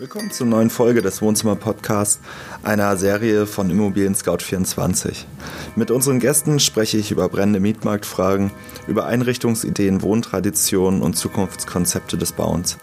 Willkommen zur neuen Folge des Wohnzimmer Podcasts, einer Serie von Immobilien Scout 24. Mit unseren Gästen spreche ich über brennende Mietmarktfragen, über Einrichtungsideen, Wohntraditionen und Zukunftskonzepte des Bauens.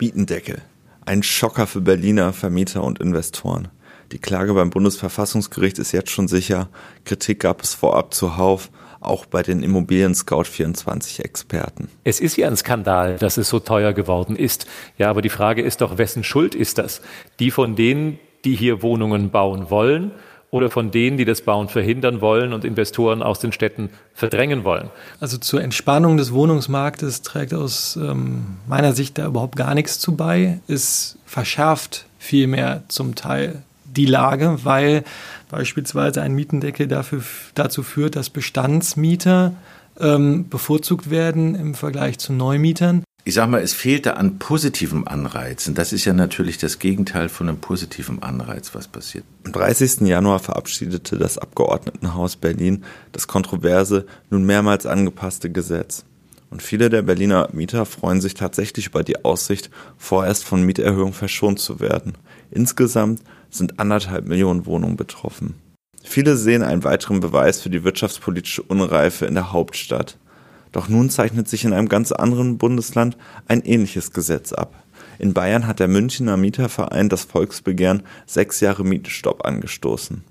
Mietendeckel. Ein Schocker für Berliner Vermieter und Investoren. Die Klage beim Bundesverfassungsgericht ist jetzt schon sicher. Kritik gab es vorab zuhauf auch bei den Immobilien Scout 24 Experten. Es ist ja ein Skandal, dass es so teuer geworden ist. Ja, aber die Frage ist doch, wessen Schuld ist das? Die von denen, die hier Wohnungen bauen wollen oder von denen, die das Bauen verhindern wollen und Investoren aus den Städten verdrängen wollen? Also zur Entspannung des Wohnungsmarktes trägt aus ähm, meiner Sicht da überhaupt gar nichts zu bei. Es verschärft vielmehr zum Teil die Lage, weil beispielsweise ein Mietendeckel dafür, dazu führt, dass Bestandsmieter ähm, bevorzugt werden im Vergleich zu Neumietern. Ich sag mal, es fehlte an positivem Anreiz. Und das ist ja natürlich das Gegenteil von einem positiven Anreiz, was passiert. Am 30. Januar verabschiedete das Abgeordnetenhaus Berlin das kontroverse, nun mehrmals angepasste Gesetz. Und viele der Berliner Mieter freuen sich tatsächlich über die Aussicht, vorerst von Mieterhöhungen verschont zu werden. Insgesamt sind anderthalb Millionen Wohnungen betroffen. Viele sehen einen weiteren Beweis für die wirtschaftspolitische Unreife in der Hauptstadt. Doch nun zeichnet sich in einem ganz anderen Bundesland ein ähnliches Gesetz ab. In Bayern hat der Münchner Mieterverein das Volksbegehren sechs Jahre Mietenstopp angestoßen.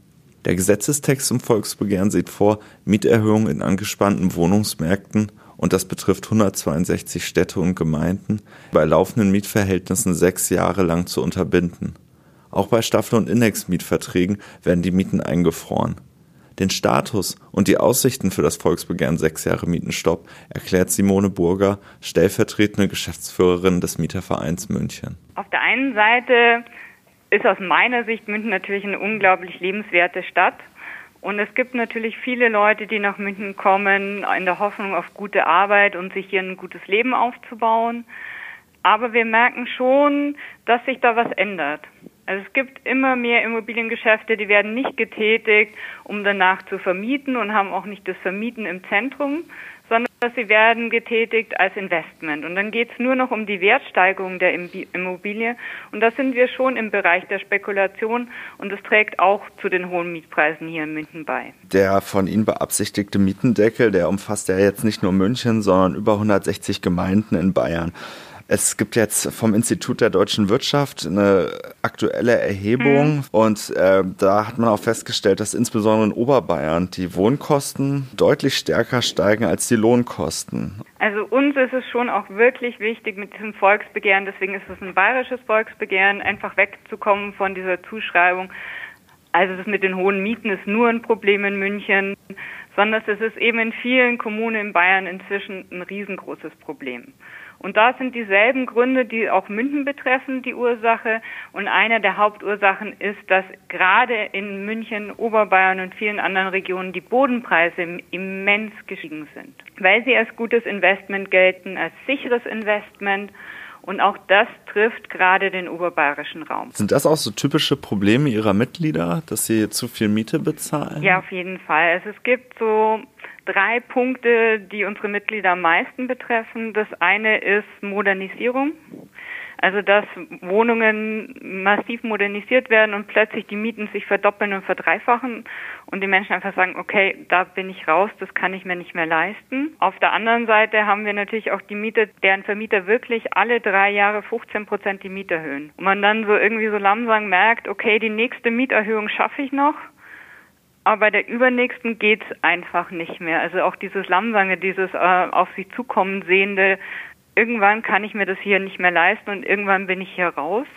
Der Gesetzestext zum Volksbegehren sieht vor, Mieterhöhungen in angespannten Wohnungsmärkten und das betrifft 162 Städte und Gemeinden, bei laufenden Mietverhältnissen sechs Jahre lang zu unterbinden. Auch bei Staffel- und Indexmietverträgen werden die Mieten eingefroren. Den Status und die Aussichten für das Volksbegehren sechs Jahre Mietenstopp erklärt Simone Burger, stellvertretende Geschäftsführerin des Mietervereins München. Auf der einen Seite ist aus meiner Sicht München natürlich eine unglaublich lebenswerte Stadt. Und es gibt natürlich viele Leute, die nach München kommen, in der Hoffnung auf gute Arbeit und sich hier ein gutes Leben aufzubauen. Aber wir merken schon, dass sich da was ändert. Also es gibt immer mehr Immobiliengeschäfte, die werden nicht getätigt, um danach zu vermieten und haben auch nicht das Vermieten im Zentrum, sondern sie werden getätigt als Investment. Und dann geht es nur noch um die Wertsteigerung der Immobilie. Und da sind wir schon im Bereich der Spekulation und das trägt auch zu den hohen Mietpreisen hier in München bei. Der von Ihnen beabsichtigte Mietendeckel, der umfasst ja jetzt nicht nur München, sondern über 160 Gemeinden in Bayern. Es gibt jetzt vom Institut der deutschen Wirtschaft eine aktuelle Erhebung mhm. und äh, da hat man auch festgestellt, dass insbesondere in Oberbayern die Wohnkosten deutlich stärker steigen als die Lohnkosten. Also uns ist es schon auch wirklich wichtig mit diesem Volksbegehren, deswegen ist es ein bayerisches Volksbegehren, einfach wegzukommen von dieser Zuschreibung. Also das mit den hohen Mieten ist nur ein Problem in München, sondern es ist eben in vielen Kommunen in Bayern inzwischen ein riesengroßes Problem. Und da sind dieselben Gründe, die auch München betreffen, die Ursache. Und eine der Hauptursachen ist, dass gerade in München, Oberbayern und vielen anderen Regionen die Bodenpreise immens gestiegen sind, weil sie als gutes Investment gelten, als sicheres Investment. Und auch das trifft gerade den oberbayerischen Raum. Sind das auch so typische Probleme Ihrer Mitglieder, dass sie zu viel Miete bezahlen? Ja, auf jeden Fall. Also es gibt so drei Punkte, die unsere Mitglieder am meisten betreffen. Das eine ist Modernisierung. Also dass Wohnungen massiv modernisiert werden und plötzlich die Mieten sich verdoppeln und verdreifachen und die Menschen einfach sagen, okay, da bin ich raus, das kann ich mir nicht mehr leisten. Auf der anderen Seite haben wir natürlich auch die Mieter, deren Vermieter wirklich alle drei Jahre 15 Prozent die Miete erhöhen. Und man dann so irgendwie so langsam merkt, okay, die nächste Mieterhöhung schaffe ich noch aber bei der übernächsten geht's einfach nicht mehr. Also auch dieses Lammsange, dieses äh, auf sie zukommen sehende, irgendwann kann ich mir das hier nicht mehr leisten und irgendwann bin ich hier raus.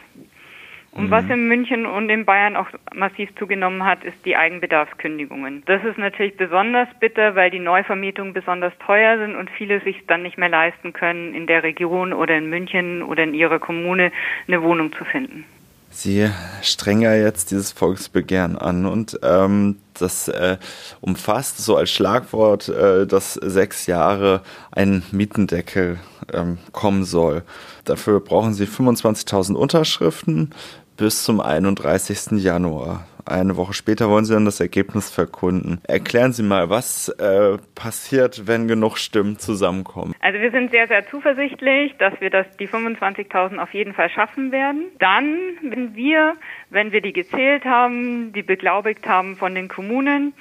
Und mhm. was in München und in Bayern auch massiv zugenommen hat, ist die Eigenbedarfskündigungen. Das ist natürlich besonders bitter, weil die Neuvermietungen besonders teuer sind und viele sich dann nicht mehr leisten können, in der Region oder in München oder in ihrer Kommune eine Wohnung zu finden. Sie strengen ja jetzt dieses Volksbegehren an und ähm, das äh, umfasst so als Schlagwort, äh, dass sechs Jahre ein Mietendeckel ähm, kommen soll. Dafür brauchen Sie 25.000 Unterschriften bis zum 31. Januar. Eine Woche später wollen Sie dann das Ergebnis verkunden. Erklären Sie mal, was äh, passiert, wenn genug Stimmen zusammenkommen? Also wir sind sehr, sehr zuversichtlich, dass wir das, die 25.000 auf jeden Fall schaffen werden. Dann, wenn wir, wenn wir die gezählt haben, die beglaubigt haben von den Kommunen,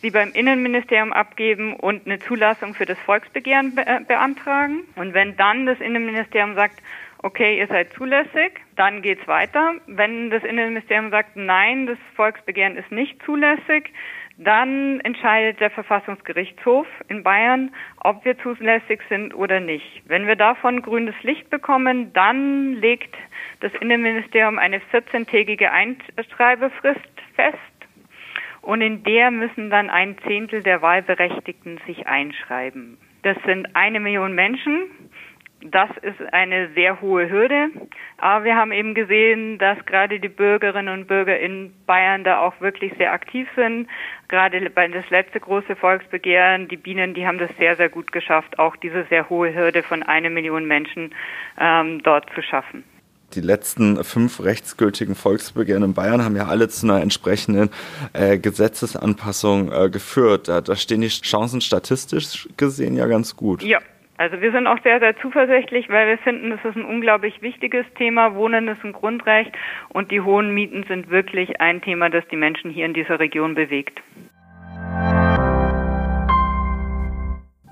sie beim Innenministerium abgeben und eine Zulassung für das Volksbegehren be äh, beantragen. Und wenn dann das Innenministerium sagt, okay, ihr seid zulässig, dann geht's weiter. Wenn das Innenministerium sagt, nein, das Volksbegehren ist nicht zulässig, dann entscheidet der Verfassungsgerichtshof in Bayern, ob wir zulässig sind oder nicht. Wenn wir davon grünes Licht bekommen, dann legt das Innenministerium eine 14-tägige Einschreibefrist fest und in der müssen dann ein Zehntel der Wahlberechtigten sich einschreiben. Das sind eine Million Menschen das ist eine sehr hohe Hürde. Aber wir haben eben gesehen, dass gerade die Bürgerinnen und Bürger in Bayern da auch wirklich sehr aktiv sind. Gerade bei das letzte große Volksbegehren, die Bienen, die haben das sehr, sehr gut geschafft, auch diese sehr hohe Hürde von einer Million Menschen ähm, dort zu schaffen. Die letzten fünf rechtsgültigen Volksbegehren in Bayern haben ja alle zu einer entsprechenden äh, Gesetzesanpassung äh, geführt. Da, da stehen die Chancen statistisch gesehen ja ganz gut. Ja, also wir sind auch sehr, sehr zuversichtlich, weil wir finden, das ist ein unglaublich wichtiges Thema. Wohnen ist ein Grundrecht und die hohen Mieten sind wirklich ein Thema, das die Menschen hier in dieser Region bewegt.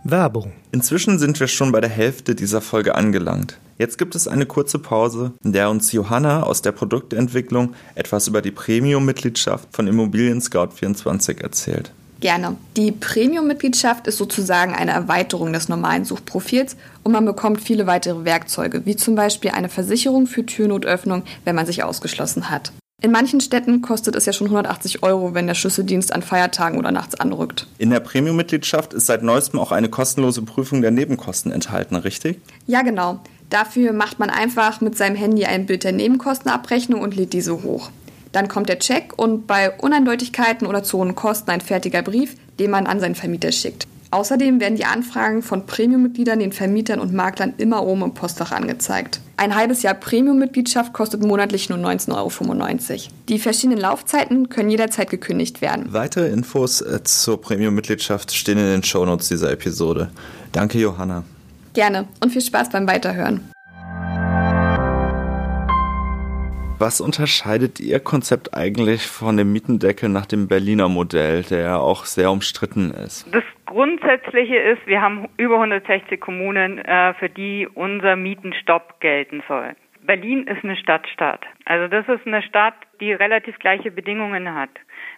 Werbung. Inzwischen sind wir schon bei der Hälfte dieser Folge angelangt. Jetzt gibt es eine kurze Pause, in der uns Johanna aus der Produktentwicklung etwas über die Premium-Mitgliedschaft von Immobilien Scout 24 erzählt. Gerne. Die Premium-Mitgliedschaft ist sozusagen eine Erweiterung des normalen Suchprofils und man bekommt viele weitere Werkzeuge, wie zum Beispiel eine Versicherung für Türnotöffnung, wenn man sich ausgeschlossen hat. In manchen Städten kostet es ja schon 180 Euro, wenn der Schlüsseldienst an Feiertagen oder nachts anrückt. In der Premium-Mitgliedschaft ist seit neuestem auch eine kostenlose Prüfung der Nebenkosten enthalten, richtig? Ja, genau. Dafür macht man einfach mit seinem Handy ein Bild der Nebenkostenabrechnung und lädt diese hoch. Dann kommt der Check und bei Uneindeutigkeiten oder zu hohen Kosten ein fertiger Brief, den man an seinen Vermieter schickt. Außerdem werden die Anfragen von Premium-Mitgliedern den Vermietern und Maklern immer oben im Postfach angezeigt. Ein halbes Jahr Premium-Mitgliedschaft kostet monatlich nur 19,95 Euro. Die verschiedenen Laufzeiten können jederzeit gekündigt werden. Weitere Infos äh, zur Premium-Mitgliedschaft stehen in den Shownotes dieser Episode. Danke, Johanna. Gerne und viel Spaß beim Weiterhören. Was unterscheidet Ihr Konzept eigentlich von dem Mietendeckel nach dem Berliner Modell, der ja auch sehr umstritten ist? Das Grundsätzliche ist, wir haben über 160 Kommunen, äh, für die unser Mietenstopp gelten soll. Berlin ist eine Stadtstaat. Also das ist eine Stadt, die relativ gleiche Bedingungen hat.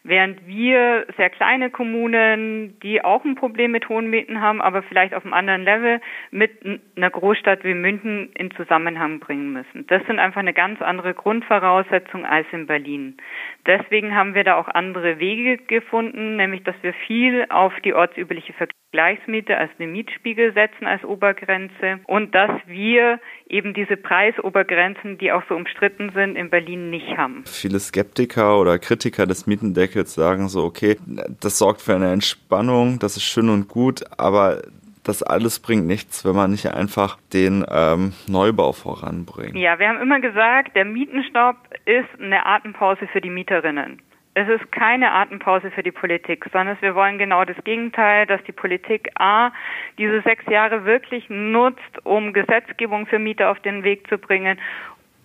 Während wir sehr kleine Kommunen, die auch ein Problem mit hohen Mieten haben, aber vielleicht auf einem anderen Level, mit einer Großstadt wie München in Zusammenhang bringen müssen. Das sind einfach eine ganz andere Grundvoraussetzung als in Berlin. Deswegen haben wir da auch andere Wege gefunden, nämlich dass wir viel auf die ortsübliche Vergleichsmiete als eine Mietspiegel setzen als Obergrenze und dass wir eben diese Preisobergrenzen, die auch so umstritten sind, in Berlin nicht haben. Viele Skeptiker oder Kritiker des Mietendeckels sagen so, okay, das sorgt für eine Entspannung, das ist schön und gut, aber das alles bringt nichts, wenn man nicht einfach den ähm, Neubau voranbringt. Ja, wir haben immer gesagt, der Mietenstopp ist eine Atempause für die Mieterinnen. Es ist keine Atempause für die Politik, sondern wir wollen genau das Gegenteil, dass die Politik A diese sechs Jahre wirklich nutzt, um Gesetzgebung für Mieter auf den Weg zu bringen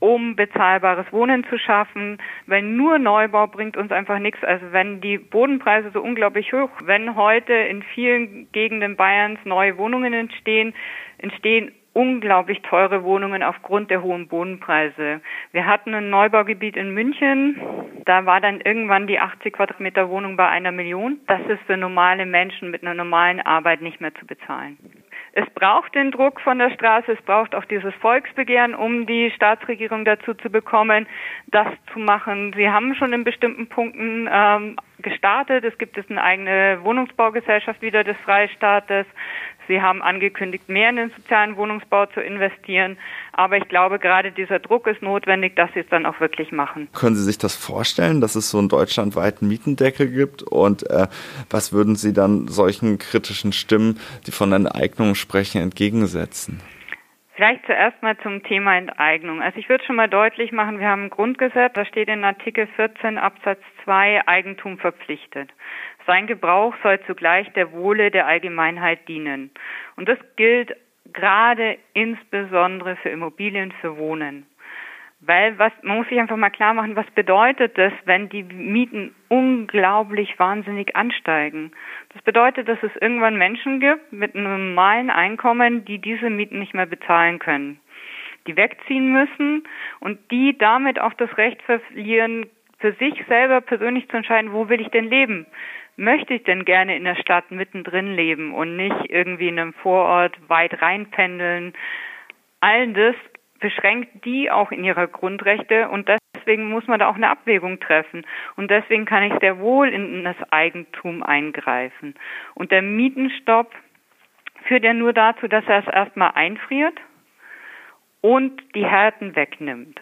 um bezahlbares Wohnen zu schaffen, weil nur Neubau bringt uns einfach nichts. Also wenn die Bodenpreise so unglaublich hoch, wenn heute in vielen Gegenden Bayerns neue Wohnungen entstehen, entstehen unglaublich teure Wohnungen aufgrund der hohen Bodenpreise. Wir hatten ein Neubaugebiet in München, da war dann irgendwann die 80 Quadratmeter Wohnung bei einer Million. Das ist für normale Menschen mit einer normalen Arbeit nicht mehr zu bezahlen. Es braucht den Druck von der Straße, es braucht auch dieses Volksbegehren, um die Staatsregierung dazu zu bekommen, das zu machen. Sie haben schon in bestimmten Punkten ähm, gestartet. Es gibt jetzt eine eigene Wohnungsbaugesellschaft wieder des Freistaates. Sie haben angekündigt, mehr in den sozialen Wohnungsbau zu investieren. Aber ich glaube, gerade dieser Druck ist notwendig, dass Sie es dann auch wirklich machen. Können Sie sich das vorstellen, dass es so einen deutschlandweiten Mietendeckel gibt? Und äh, was würden Sie dann solchen kritischen Stimmen, die von Enteignung sprechen, entgegensetzen? Vielleicht zuerst mal zum Thema Enteignung. Also ich würde schon mal deutlich machen, wir haben ein Grundgesetz, da steht in Artikel 14 Absatz 2 Eigentum verpflichtet. Sein Gebrauch soll zugleich der Wohle der Allgemeinheit dienen. Und das gilt gerade insbesondere für Immobilien, für Wohnen. Weil was, man muss sich einfach mal klar machen, was bedeutet das, wenn die Mieten unglaublich wahnsinnig ansteigen? Das bedeutet, dass es irgendwann Menschen gibt mit einem normalen Einkommen, die diese Mieten nicht mehr bezahlen können. Die wegziehen müssen und die damit auch das Recht verlieren, für sich selber persönlich zu entscheiden, wo will ich denn leben? Möchte ich denn gerne in der Stadt mittendrin leben und nicht irgendwie in einem Vorort weit reinpendeln? All das beschränkt die auch in ihrer Grundrechte und deswegen muss man da auch eine Abwägung treffen. Und deswegen kann ich sehr wohl in das Eigentum eingreifen. Und der Mietenstopp führt ja nur dazu, dass er es erstmal einfriert und die Härten wegnimmt.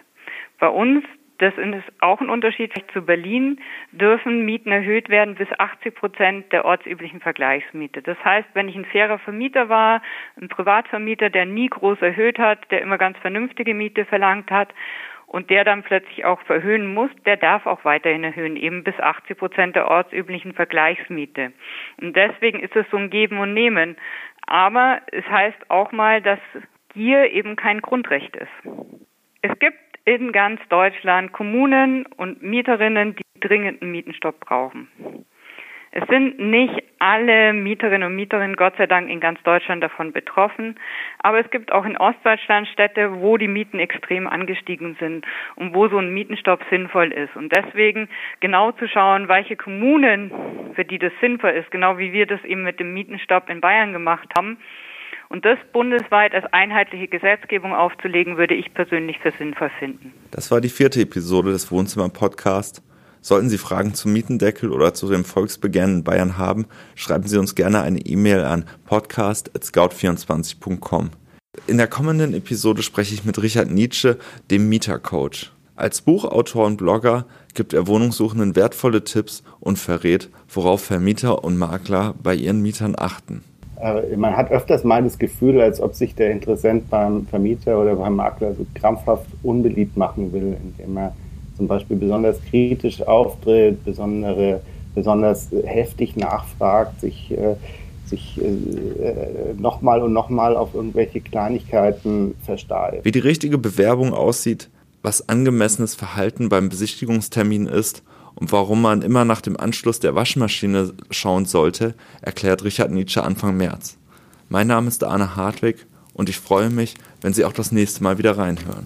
Bei uns das ist auch ein Unterschied zu Berlin, dürfen Mieten erhöht werden bis 80 Prozent der ortsüblichen Vergleichsmiete. Das heißt, wenn ich ein fairer Vermieter war, ein Privatvermieter, der nie groß erhöht hat, der immer ganz vernünftige Miete verlangt hat und der dann plötzlich auch verhöhen muss, der darf auch weiterhin erhöhen, eben bis 80 Prozent der ortsüblichen Vergleichsmiete. Und deswegen ist es so ein Geben und Nehmen. Aber es heißt auch mal, dass Gier eben kein Grundrecht ist. Es gibt in ganz Deutschland Kommunen und Mieterinnen, die dringend einen Mietenstopp brauchen. Es sind nicht alle Mieterinnen und Mieterinnen, Gott sei Dank, in ganz Deutschland davon betroffen. Aber es gibt auch in Ostdeutschland Städte, wo die Mieten extrem angestiegen sind und wo so ein Mietenstopp sinnvoll ist. Und deswegen genau zu schauen, welche Kommunen, für die das sinnvoll ist, genau wie wir das eben mit dem Mietenstopp in Bayern gemacht haben, und das bundesweit als einheitliche Gesetzgebung aufzulegen, würde ich persönlich für sinnvoll finden. Das war die vierte Episode des Wohnzimmer-Podcast. Sollten Sie Fragen zum Mietendeckel oder zu dem Volksbegehren in Bayern haben, schreiben Sie uns gerne eine E-Mail an podcast.scout24.com. In der kommenden Episode spreche ich mit Richard Nietzsche, dem Mietercoach. Als Buchautor und Blogger gibt er Wohnungssuchenden wertvolle Tipps und verrät, worauf Vermieter und Makler bei ihren Mietern achten. Äh, man hat öfters mal das Gefühl, als ob sich der Interessent beim Vermieter oder beim Makler so krampfhaft unbeliebt machen will, indem er zum Beispiel besonders kritisch auftritt, besondere, besonders heftig nachfragt, sich, äh, sich äh, nochmal und nochmal auf irgendwelche Kleinigkeiten versteift. Wie die richtige Bewerbung aussieht, was angemessenes Verhalten beim Besichtigungstermin ist und warum man immer nach dem Anschluss der Waschmaschine schauen sollte, erklärt Richard Nietzsche Anfang März. Mein Name ist Arne Hartwig und ich freue mich, wenn Sie auch das nächste Mal wieder reinhören.